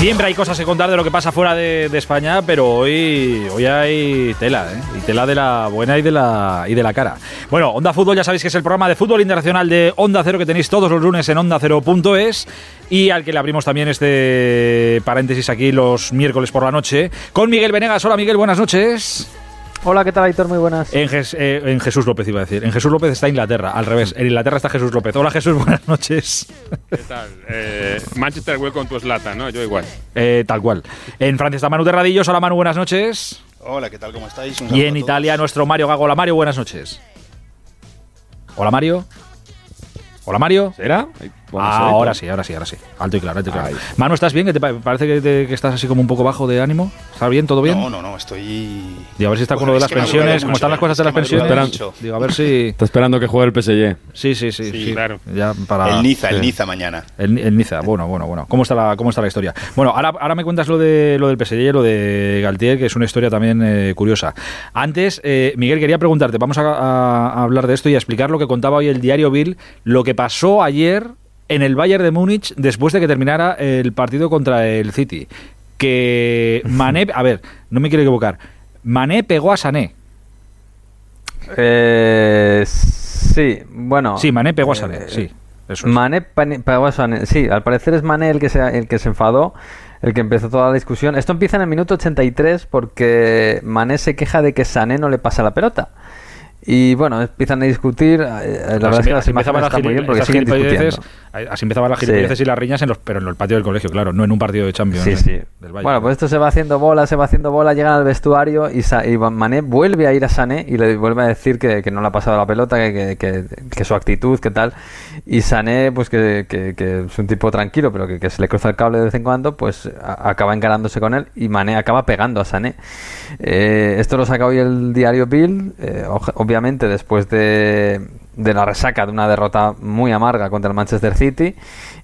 Siempre hay cosas que contar de lo que pasa fuera de, España, pero hoy, hoy hay tela, ¿eh? Y tela de la buena y de la, y de la cara. Bueno, Onda Fútbol ya sabéis que es el programa de fútbol internacional de Onda Cero que tenéis todos los lunes en OndaCero.es y al que le abrimos también este paréntesis aquí los miércoles por la noche con Miguel Venegas. Hola Miguel, buenas noches. Hola, ¿qué tal, Aitor? Muy buenas. En, eh, en, Jesús López iba a decir. En Jesús López está Inglaterra, al revés. En Inglaterra está Jesús López. Hola, Jesús, buenas noches. ¿Qué tal? Eh, Manchester welcome tu Slata, ¿no? Yo igual. Eh, tal cual. En Francia está Manu Terradillos. Hola, Manu, buenas noches. Hola, ¿qué tal? ¿Cómo estáis? y en Italia, nuestro Mario Gago. Hola, Mario, buenas noches. Hola, Mario. Hola, Mario. ¿Será? Ah, ahora sí, ahora sí, ahora sí. Alto y claro, alto y claro. Manu, ¿estás bien? ¿Que te parece que, estás así como un poco bajo de ánimo? ¿Estás bien? ¿Todo bien? No, no, no, estoy... Digo, a ver si está con lo de las pensiones, ¿cómo están las cosas de las pensiones. Digo, a ver si... Está esperando que juegue el PSG. Sí, sí, sí. sí, claro. Ya para... El Niza, el Niza mañana. El, Niza, bueno, bueno, bueno. ¿Cómo está la, cómo está la historia? Bueno, ahora, ahora me cuentas lo, de, lo del PSG y lo de Galtier, que es una historia también eh, curiosa. Antes, eh, Miguel, quería preguntarte, vamos a, a hablar de esto y a explicar lo que contaba hoy el diario Bill, lo que pasó ayer en el Bayern de Múnich después de que terminara el partido contra el City. Que Mané, a ver, no me quiero equivocar, Mané pegó a Sané. Eh, sí, bueno. Sí, Mané pegó a Sané, eh, sí. Mané pegó a Sané, sí, al parecer es Mané el que se, el que se enfadó el que empezó toda la discusión. Esto empieza en el minuto 83 porque Mané se queja de que Sané no le pasa la pelota. Y bueno, empiezan a discutir. Eh, la verdad es que las imágenes están muy bien porque siguen discutiendo. Así empezaban las gilipolleces y las riñas, en los, pero en el patio del colegio, claro, no en un partido de Champions. Sí, sí. bueno, pues esto se va haciendo bola, se va haciendo bola, llegan al vestuario y, y Mané vuelve a ir a Sané y le vuelve a decir que, no le ha pasado la pelota, que, que, su actitud, que tal. Y Sané, pues que, es un tipo tranquilo, pero que, se le cruza el cable de vez en cuando, pues acaba encarándose con él y Mané acaba pegando a Sané. Eh, esto lo saca hoy el diario Bill, eh, obviamente después de de la resaca de una derrota muy amarga contra el Manchester City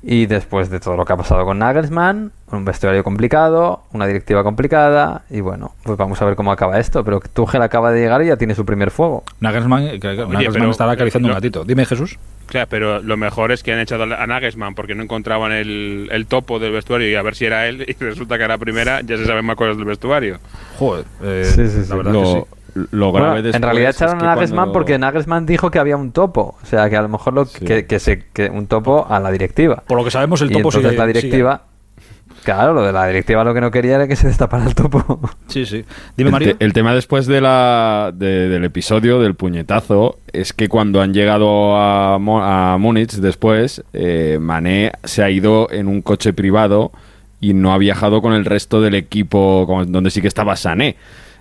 y después de todo lo que ha pasado con Nagelsmann, un vestuario complicado, una directiva complicada y bueno, pues vamos a ver cómo acaba esto, pero Tuchel acaba de llegar y ya tiene su primer fuego. Nagelsmann, que, Nagelsmann estará acariciando un gatito. Dime Jesús. Claro, pero lo mejor es que han echado a Nagelsmann porque no encontraban el, el, topo del vestuario y a ver si era él y resulta que era primera, ya se saben más cosas del vestuario. Joder, eh, la verdad que sí lo grave En realidad echaron a Nagelsmann porque Nagelsmann dijo que había un topo. O sea, que a lo mejor lo que, se, que un topo a la directiva. Por lo que sabemos, el topo sigue, la directiva. Claro, lo de la directiva lo que no quería era que se destapara el topo. Sí, sí. Dime, Mario. El, tema después de la, del episodio, del puñetazo, es que cuando han llegado a, a Múnich después, eh, Mané se ha ido en un coche privado y no ha viajado con el resto del equipo donde sí que estaba Sané.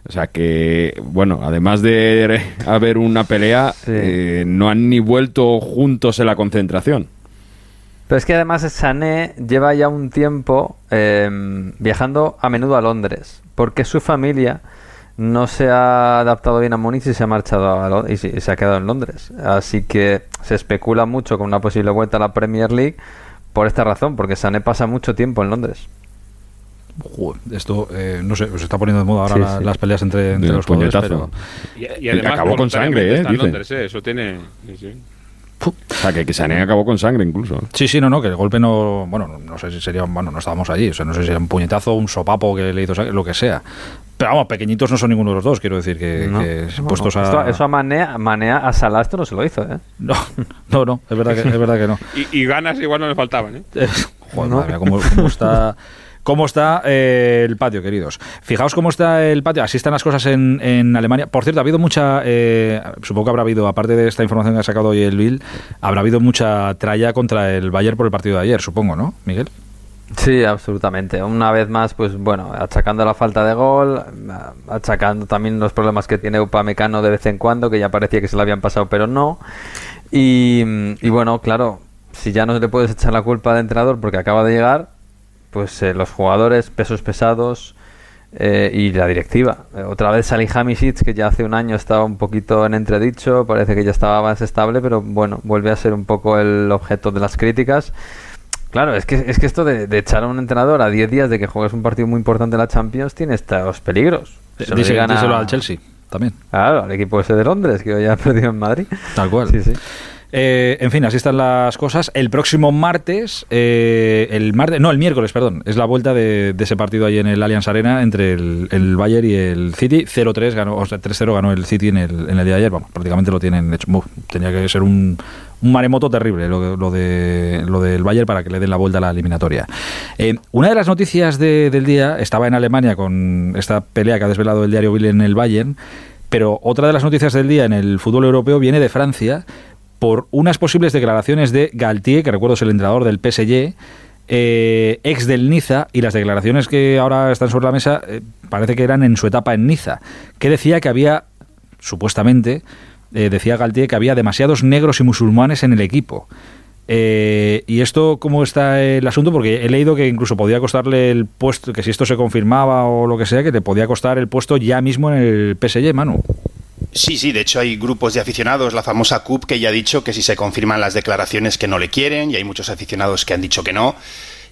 O sea que, bueno, además de haber una pelea, eh, no han ni vuelto juntos en la concentración. Pero es que además Sané lleva ya un tiempo em, viajando a menudo a Londres, porque su familia no se ha adaptado bien a Múnich y se ha marchado a y se ha quedado en Londres. Así que se especula mucho con una posible vuelta a la Premier League por esta razón, porque Sané pasa mucho tiempo en Londres esto, eh, no sé, se está poniendo de moda ahora las peleas entre, los jugadores, Y, además, acabó con sangre, ¿eh? ¿eh? Eso tiene... O sea, que, que Sané acabó con sangre incluso. Sí, sí, no, no, que el golpe no. Bueno, no sé si sería. Bueno, no estábamos allí. O sea, no sé si era un puñetazo, un sopapo que le hizo sangre, lo que sea. Pero vamos, pequeñitos no son ninguno de los dos, quiero decir, que, puestos a. eso a Manea, Manea a Salastro no se lo hizo, ¿eh? No, no, no, es verdad que, es verdad que no. y, ganas igual no le faltaban, ¿eh? Joder, madre cómo está cómo está eh, el patio, queridos. Fijaos cómo está el patio. Así están las cosas en, Alemania. Por cierto, ha habido mucha. Eh, supongo que habrá habido, aparte de esta información que ha sacado hoy el Bill, habrá habido mucha tralla contra el Bayern por el partido de ayer, supongo, ¿no, Miguel? Sí, absolutamente. Una vez más, pues bueno, achacando la falta de gol, achacando también los problemas que tiene Upamecano de vez en cuando, que ya parecía que se le habían pasado, pero no. Y, y bueno, claro, si ya no le puedes echar la culpa al entrenador porque acaba de llegar, pues eh, los jugadores, pesos pesados eh, y la directiva. Eh, otra vez Hamisic, que ya hace un año estaba un poquito en entredicho, parece que ya estaba más estable, pero bueno, vuelve a ser un poco el objeto de las críticas. Claro, es que, es que esto de, echar a un entrenador a 10 días de que juegues un partido muy importante en la Champions tiene estos peligros. Díselo al Chelsea también. Claro, al equipo ese de Londres, que hoy ha perdido en Madrid. Tal cual. Sí, sí. Eh, en fin, así están las cosas. El próximo martes, eh, el martes, no, el miércoles, perdón, es la vuelta de, de ese partido ahí en el Allianz Arena entre el, Bayern y el City. 0-3 ganó, o sea, 3-0 ganó el City en el, en el día de ayer. Vamos, prácticamente lo tienen hecho. Tenía que ser un, un maremoto terrible lo, lo, de, lo del Bayern para que le den la vuelta a la eliminatoria. Eh, una de las noticias de- del día estaba en Alemania con esta pelea que ha desvelado el diario Bill en el Bayern. Pero otra de las noticias del día en el fútbol europeo viene de Francia por unas posibles declaraciones de Galtier, que recuerdo es el entrenador del PSG, eh, ex del Niza, y las declaraciones que ahora están sobre la mesa eh, parece que eran en su etapa en Niza, que decía que había, supuestamente, eh, decía Galtier que había demasiados negros y musulmanes en el equipo. Eh, ¿Y esto cómo está el asunto? Porque he leído que incluso podía costarle el puesto, que si esto se confirmaba o lo que sea, que le podía costar el puesto ya mismo en el PSG, Manu. Sí, sí, de hecho hay grupos de aficionados, la famosa CUP, que ya ha dicho que si se confirman las declaraciones que no le quieren, y hay muchos aficionados que han dicho que no.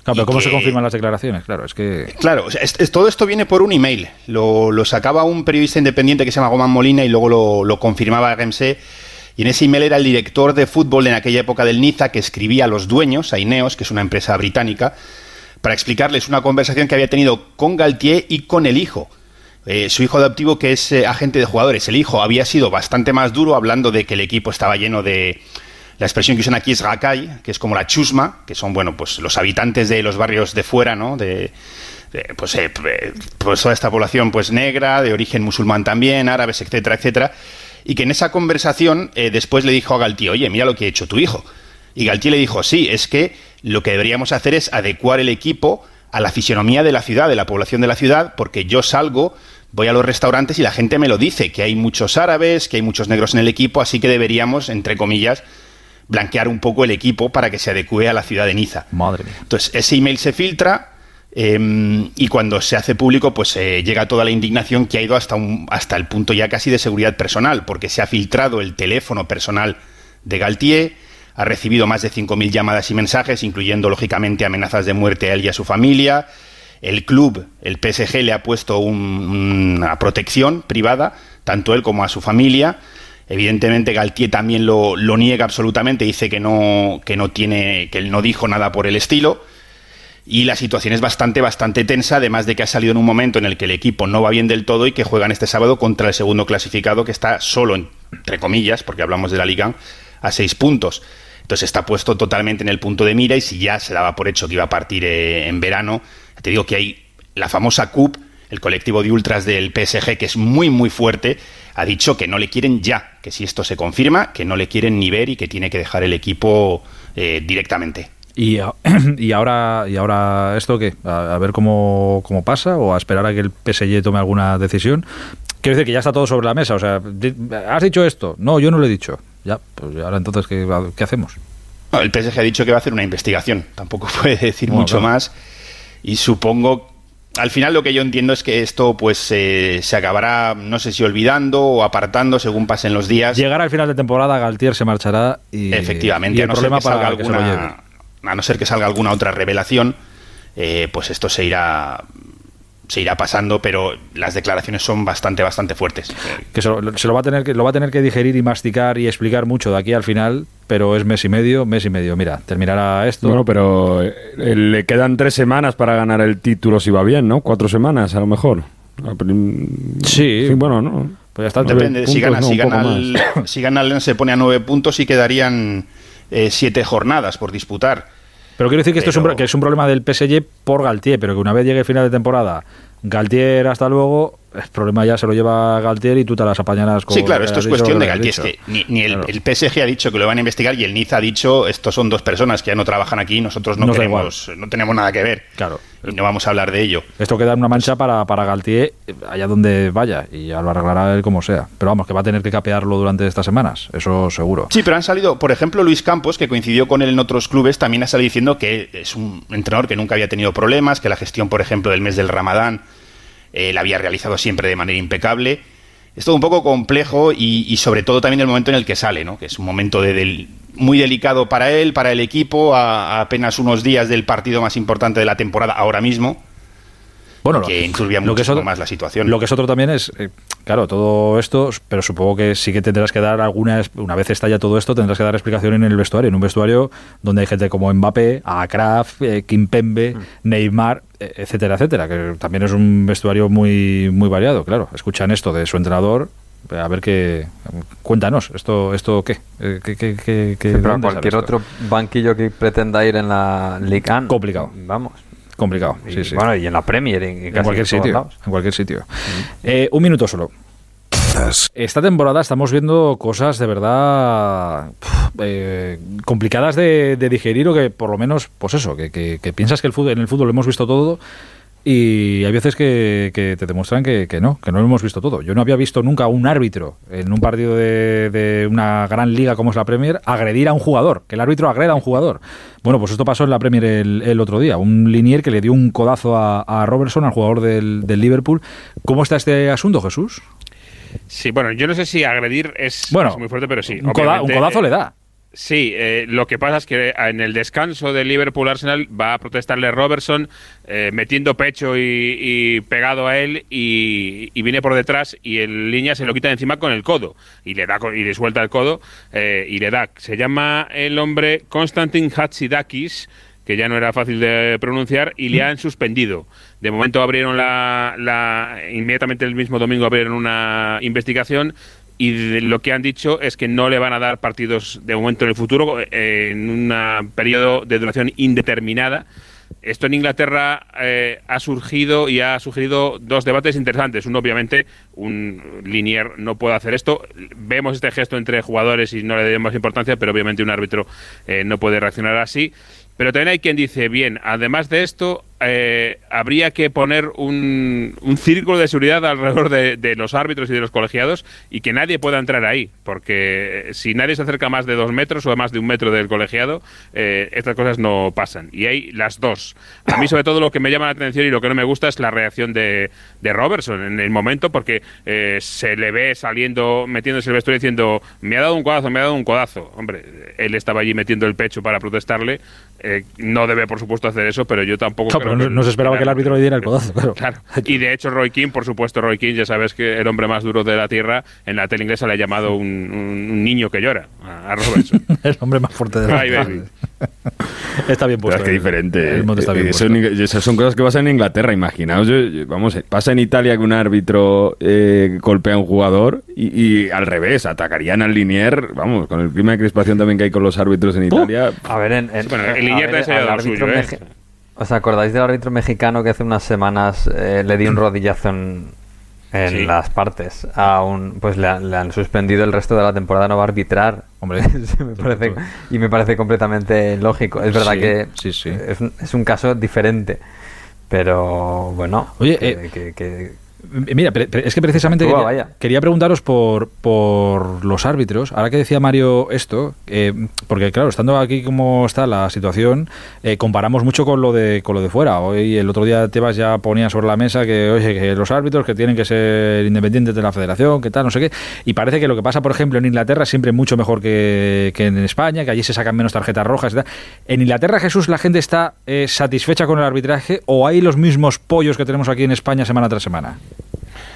Claro, pero ¿cómo se confirman las declaraciones? Claro, es que... Claro, o sea, es- es- todo esto viene por un email. Lo, lo sacaba un periodista independiente que se llama Goman Molina y luego lo, lo confirmaba RMC. Y en ese email era el director de fútbol en aquella época del Niza que escribía a los dueños, a Ineos, que es una empresa británica, para explicarles una conversación que había tenido con Galtier y con el hijo. Eh, su hijo adoptivo, que es eh, agente de jugadores. El hijo había sido bastante más duro hablando de que el equipo estaba lleno de... La expresión que usan aquí es rakai, que es como la chusma, que son, bueno, pues los habitantes de los barrios de fuera, ¿no? De, pues, eh, p- pues toda esta población pues negra, de origen musulmán también, árabes, etcétera, etcétera. Y que en esa conversación eh, después le dijo a Galtier, oye, mira lo que ha hecho tu hijo. Y Galtier le dijo, sí, es que lo que deberíamos hacer es adecuar el equipo a la fisionomía de la ciudad, de la población de la ciudad, porque yo salgo, voy a los restaurantes y la gente me lo dice, que hay muchos árabes, que hay muchos negros en el equipo, así que deberíamos, entre comillas, blanquear un poco el equipo para que se adecue a la ciudad de Niza. Madre mía. Entonces, ese email se filtra eh, y cuando se hace público, pues eh, llega toda la indignación que ha ido hasta, un, hasta el punto ya casi de seguridad personal, porque se ha filtrado el teléfono personal de Galtier, ha recibido más de 5.000 llamadas y mensajes, incluyendo, lógicamente, amenazas de muerte a él y a su familia. El club, el PSG, le ha puesto un- una protección privada, tanto él como a su familia. Evidentemente Galtier también lo, lo niega absolutamente, dice que no, que no tiene, que él no dijo nada por el estilo. Y la situación es bastante, bastante tensa, además de que ha salido en un momento en el que el equipo no va bien del todo y que juegan este sábado contra el segundo clasificado, que está solo, entre comillas, porque hablamos de la Liga, a seis puntos. Entonces está puesto totalmente en el punto de mira y si ya se daba por hecho que iba a partir eh, en verano, te digo que hay la famosa CUP, el colectivo de ultras del PSG, que es muy, muy fuerte, ha dicho que no le quieren ya, que si esto se confirma, que no le quieren ni ver y que tiene que dejar el equipo eh, directamente. ¿Y, ahora y ahora esto qué? ¿A, a ver cómo, cómo pasa o a esperar a que el PSG tome alguna decisión? Quiero decir que ya está todo sobre la mesa. O sea, ¿has dicho esto? No, yo no lo he dicho. Ya, pues ahora entonces, ¿qué, qué hacemos? No, el PSG ha dicho que va a hacer una investigación, tampoco puede decir Bueno, mucho claro. más y supongo, al final lo que yo entiendo es que esto pues eh, se acabará, no sé si olvidando o apartando según pasen los días. Llegará al final de temporada, Galtier se marchará y, Efectivamente, y a no, ser que salga para que se lo lleve. alguna, a no ser que salga alguna otra revelación, eh, pues esto se irá se irá pasando, pero las declaraciones son bastante, bastante fuertes. Eh, que se, lo, se lo va a tener que lo va a tener que digerir y masticar y explicar mucho de aquí al final, pero es mes y medio, mes y medio. Mira, terminará esto. Bueno, pero eh, le quedan tres semanas para ganar el título si va bien, ¿no? Cuatro semanas, a lo mejor. Sí. bueno, no. pues ya está. Depende, de si puntos, gana, no, si, gana el, si gana el Lens se pone a nueve puntos y quedarían eh, siete jornadas por disputar. Pero quiero decir que esto es un, que es un problema del PSG por Galtier, pero que una vez llegue el final de temporada, Galtier hasta luego, el problema ya se lo lleva Galtier y tú te las apañarás con Sí, claro, esto es cuestión de Galtier. Es dicho. que ni, ni el, Claro. el PSG ha dicho que lo van a investigar y el Niza ha dicho estos son dos personas que ya no trabajan aquí, nosotros no queremos, no tenemos nada que ver. Claro. Y no vamos a hablar de ello. Esto queda en una mancha para, para Galtier eh, allá donde vaya y ya lo arreglará él como sea. Pero vamos, que va a tener que capearlo durante estas semanas, eso seguro. Sí, pero han salido, por ejemplo, Luis Campos, que coincidió con él en otros clubes, también ha salido diciendo que es un entrenador que nunca había tenido problemas, que la gestión, por ejemplo, del mes del Ramadán eh, la había realizado siempre de manera impecable. Es todo un poco complejo y, y sobre todo también el momento en el que sale, ¿no? que es un momento de, del- muy delicado para él, para el equipo, a, a apenas unos días del partido más importante de la temporada ahora mismo. Bueno, lo- que enturbia lo que es otro- más la situación. Lo que es otro también es, eh, claro, todo esto, pero supongo que sí que tendrás que dar alguna, es- una vez estalla todo esto, tendrás que dar explicación en el vestuario, en un vestuario donde hay gente como Mbappé, Akraf, eh, Kimpembe, Neymar, eh, etcétera, etcétera, que también es un vestuario muy, muy variado, claro. Escuchan esto de su entrenador, a ver qué, cuéntanos, esto, esto qué, Eh, qué, qué, qué- qué- Sí, ¿de pero dónde cualquier otro banquillo que pretenda ir en la Ligue 1. Complicado. Vamos. complicado, Y, sí, sí. Bueno, y en la Premier, en, en casi cualquier sitio, lados. en cualquier sitio. Eh, un minuto solo. Esta temporada estamos viendo cosas de verdad eh, complicadas de, de digerir o que por lo menos, pues eso, que, que- que piensas que el fútbol, en el fútbol lo hemos visto todo y hay veces que, que te demuestran que, que no, que no lo hemos visto todo. Yo no había visto nunca a un árbitro en un partido de, de una gran liga como es la Premier agredir a un jugador, que el árbitro agreda a un jugador. Bueno, pues esto pasó en la Premier el, el otro día. Un linier que le dio un codazo a, a Robertson, al jugador del, del Liverpool. ¿Cómo está este asunto, Jesús? Sí, bueno, yo no sé si agredir es, Bueno, es muy fuerte, pero sí. un, coda- un obviamente, codazo eh, le da. Sí, eh, lo que pasa es que en el descanso del Liverpool Arsenal va a protestarle Robertson eh, metiendo pecho y, pegado a él y, viene por detrás y el línea se lo quita de encima con el codo y le da y le suelta el codo eh, y le da. Se llama el hombre Konstantin Hatzidakis que ya no era fácil de pronunciar y le han suspendido. De momento abrieron la, la inmediatamente el mismo domingo abrieron una investigación y lo que han dicho es que no le van a dar partidos de momento en el futuro eh, en un periodo de duración indeterminada. Esto en Inglaterra eh, ha surgido y ha sugerido dos debates interesantes. Uno, obviamente, un linier no puede hacer esto. Vemos este gesto entre jugadores y no le damos importancia, pero obviamente un árbitro eh, no puede reaccionar así. Pero también hay quien dice, bien, además de esto, eh, habría que poner un, círculo de seguridad alrededor de, los árbitros y de los colegiados y que nadie pueda entrar ahí, porque eh, si nadie se acerca más de dos metros o más de un metro del colegiado, eh, estas cosas no pasan. Y hay las dos. A mí, sobre todo, lo que me llama la atención y lo que no me gusta es la reacción de, de Robertson en el momento, porque eh, se le ve saliendo, metiéndose el vestuario diciendo, me ha dado un codazo, me ha dado un codazo. Hombre, él estaba allí metiendo el pecho para protestarle. Eh, no debe, por supuesto, hacer eso, pero yo tampoco No, creo pero no- que no se esperaba que el árbitro le diera el codazo, claro. Claro. Y de hecho, Roy King, por supuesto, Roy King, ya sabes que el hombre más duro de la tierra, en la tele inglesa le ha llamado un, un- niño que llora a Robertson. el hombre más fuerte de la baby. Está bien Pero puesto. es que el- diferente. el mote está bien Eso puesto. en- esas son cosas que pasan en Inglaterra. Imaginaos, yo- yo- vamos, pasa en Italia que un árbitro eh, golpea a un jugador y, y al revés, atacarían al linier. Vamos, con el clima de crispación también que hay con los árbitros en Italia. A ver, en, en- Bueno, el Linier ver, lo árbitro suyo, ¿eh? ¿Os acordáis del árbitro mexicano que hace unas semanas eh, le dio un rodillazo en, en Sí. las partes? A un, pues le, han- le han suspendido el resto de la temporada, no va a arbitrar. Hombre, me parece- y me parece completamente lógico. Es verdad Sí, que sí, sí. Es, un, es un caso diferente. Pero bueno, Oye, que- eh, que- que- Eh, Mira, pre- pre- es que precisamente Actúa, quería, vaya. quería preguntaros por, por los árbitros. Ahora que decía Mario esto, eh, porque claro, estando aquí como está la situación, eh, comparamos mucho con lo de con lo de fuera. Hoy el otro día Tebas ya ponía sobre la mesa que oye que los árbitros que tienen que ser independientes de la Federación, que tal, no sé qué. Y parece que lo que pasa, por ejemplo, en Inglaterra es siempre mucho mejor que, que en España, que allí se sacan menos tarjetas rojas y tal. En Inglaterra, Jesús, la gente está eh, satisfecha con el arbitraje o hay los mismos pollos que tenemos aquí en España semana tras semana.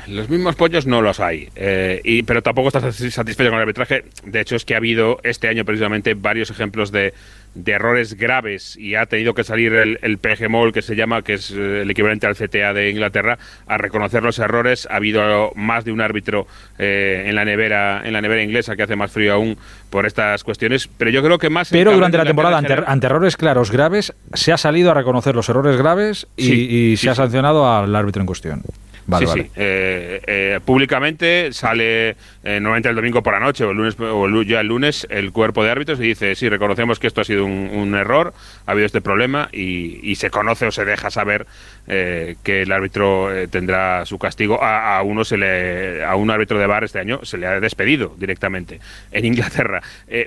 Los mismos pollos no los hay, eh, y, pero tampoco estás satisfecho con el arbitraje. De hecho, es que ha habido este año precisamente varios ejemplos de, de errores graves y ha tenido que salir el, el PGMOL, que se llama, que es eh, el equivalente al CTA de Inglaterra, a reconocer los errores. Ha habido más de un árbitro eh, en la nevera en la nevera inglesa que hace más frío aún por estas cuestiones. Pero yo creo que más. Pero durante la temporada, ante, general- ante errores claros graves, se ha salido a reconocer los errores graves y, Sí, y sí, se ha sí. sancionado al árbitro en cuestión. Vale, sí, vale. sí. Eh, eh, públicamente sale eh, normalmente el domingo por la noche o el lunes o el ya el lunes el cuerpo de árbitros y dice sí reconocemos que esto ha sido un, un error, ha habido este problema y, y se conoce o se deja saber eh, que el árbitro tendrá su castigo. A, a uno se le a un árbitro de bar este año se le ha despedido directamente en Inglaterra.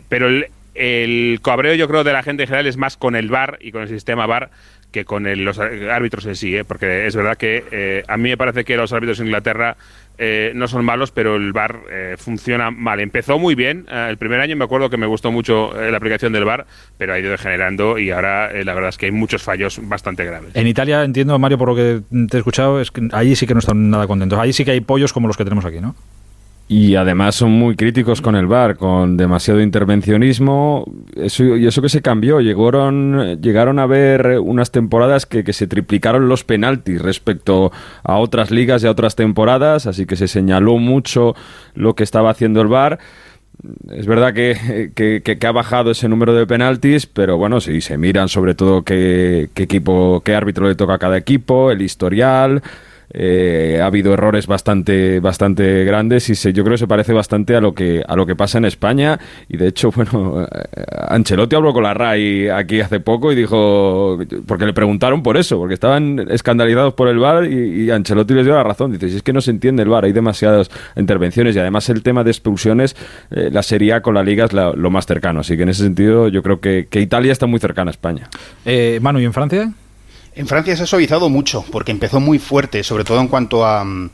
Pero el el cabreo yo creo de la gente en general es más con el VAR y con el sistema VAR que con los árbitros en sí, ¿eh? porque es verdad que eh, a mí me parece que los árbitros en Inglaterra eh, no son malos, pero el VAR funciona mal. Empezó muy bien, el primer año me acuerdo que me gustó mucho la aplicación del VAR, pero ha ido degenerando y ahora la verdad es que hay muchos fallos bastante graves. En Italia, entiendo, Mario, por lo que te he escuchado, es que allí sí que no están nada contentos. Allí sí que hay pollos como los que tenemos aquí, ¿no? Y además son muy críticos con el VAR, con demasiado intervencionismo. Eso, y eso que se cambió. Llegaron, llegaron a ver unas temporadas que, que, se triplicaron los penaltis respecto a otras ligas y a otras temporadas, así que se señaló mucho lo que estaba haciendo el VAR. Es verdad que, que, ha bajado ese número de penaltis, pero bueno, sí, se miran sobre todo qué, qué equipo, qué árbitro le toca a cada equipo, el historial. Eh, ha habido errores bastante bastante grandes y se, yo creo que se parece bastante a lo que a lo que pasa en España. Y de hecho bueno eh, Ancelotti habló con la RAI aquí hace poco y dijo porque le preguntaron por eso porque estaban escandalizados por el VAR y, Ancelotti les dio la razón. Dice si es que no se entiende el VAR hay demasiadas intervenciones y además el tema de expulsiones eh, la Serie con la Liga es lo más cercano así que en ese sentido yo creo que, que Italia está muy cercana a España. Manu y en Francia en Francia se ha suavizado mucho, porque empezó muy fuerte, sobre todo en cuanto a, mm,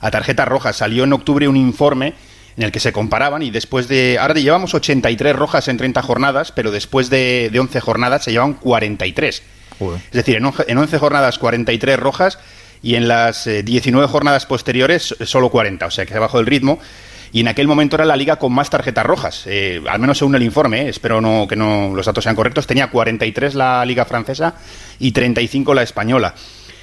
a tarjetas rojas. Salió en octubre un informe en el que se comparaban y después de... Ahora llevamos 83 rojas en 30 jornadas, pero después de, de 11 jornadas se llevan 43. Es decir, en, en 11 jornadas 43 rojas y en las 19 eh, jornadas posteriores solo 40, o sea que se bajó el ritmo y en aquel momento era la liga con más tarjetas rojas, eh, al menos según el informe, eh, espero no, que no, los datos sean correctos, tenía 43 la liga francesa y 35 la española.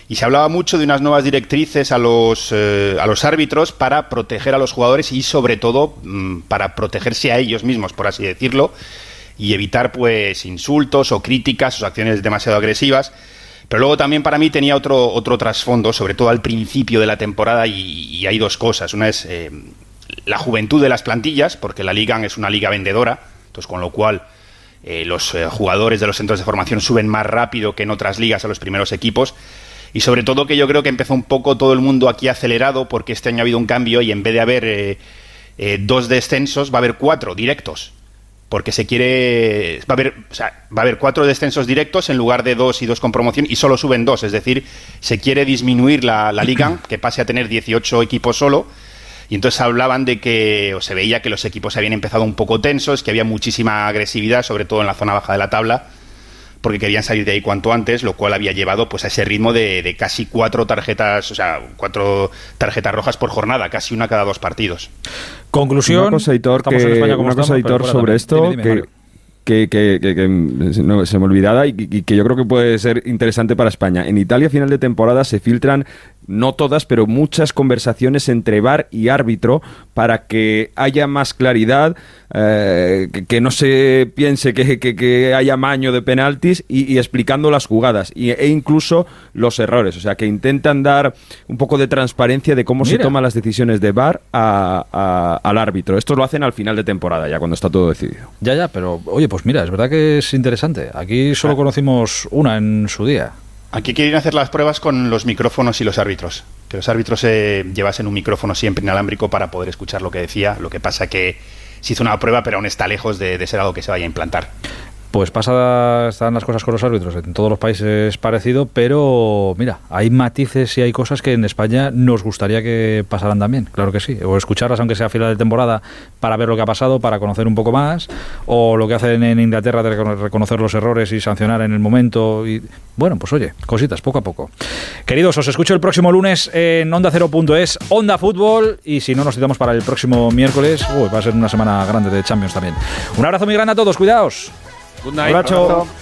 Y se hablaba mucho de unas nuevas directrices a los, eh, a los árbitros para proteger a los jugadores y sobre todo mm, para protegerse a ellos mismos, por así decirlo, y evitar pues insultos o críticas o acciones demasiado agresivas. Pero luego también para mí tenía otro, otro trasfondo, sobre todo al principio de la temporada, y, hay dos cosas. Una es la juventud de las plantillas, porque la liga es una liga vendedora, entonces con lo cual eh, los eh, jugadores de los centros de formación suben más rápido que en otras ligas a los primeros equipos. Y sobre todo que yo creo que empezó un poco todo el mundo aquí acelerado porque este año ha habido un cambio y en vez de haber eh, dos descensos va a haber cuatro directos. Porque se quiere. Va a, haber, va a haber cuatro descensos directos en lugar de dos y dos con promoción y solo suben dos. Es decir, se quiere disminuir la, la liga, que pase a tener 18 equipos solo y entonces hablaban de que, o se veía que los equipos habían empezado un poco tensos, que había muchísima agresividad, sobre todo en la zona baja de la tabla, porque querían salir de ahí cuanto antes, lo cual había llevado pues a ese ritmo de, casi cuatro tarjetas, o sea, cuatro tarjetas rojas por jornada, casi una cada dos partidos. Conclusión. Una cosa, editor, sobre esto, que, que, que, que, se me olvidaba y, que yo creo que puede ser interesante para España. En Italia, a final de temporada, se filtran, no todas, pero muchas conversaciones entre VAR y árbitro para que haya más claridad, eh, que, no se piense que, haya maño de penaltis y, explicando las jugadas e incluso los errores. O sea, que intentan dar un poco de transparencia de cómo se toman las decisiones de VAR al árbitro. Esto lo hacen al final de temporada, ya cuando está todo decidido. Ya, ya, pero oye, pues mira, es verdad que es interesante. Aquí solo ah. conocimos una en su día. Aquí quieren hacer las pruebas con los micrófonos y los árbitros. Que los árbitros se llevasen un micrófono siempre inalámbrico para poder escuchar lo que decía. Lo que pasa que se hizo una prueba, pero aún está lejos de, de ser algo que se vaya a implantar. Pues pasa, están las cosas con los árbitros en todos los países parecido, pero mira, hay matices y hay cosas que en España nos gustaría que pasaran también, claro que sí, o escucharlas aunque sea a final de temporada para ver lo que ha pasado, para conocer un poco más, o lo que hacen en Inglaterra de reconocer los errores y sancionar en el momento, y bueno, pues oye, cositas, poco a poco. Queridos, os escucho el próximo lunes en Onda Cero.es, Onda Fútbol, y si no nos citamos para el próximo miércoles, va a ser una semana grande de Champions también. Un abrazo muy grande a todos, cuidaos. Good night.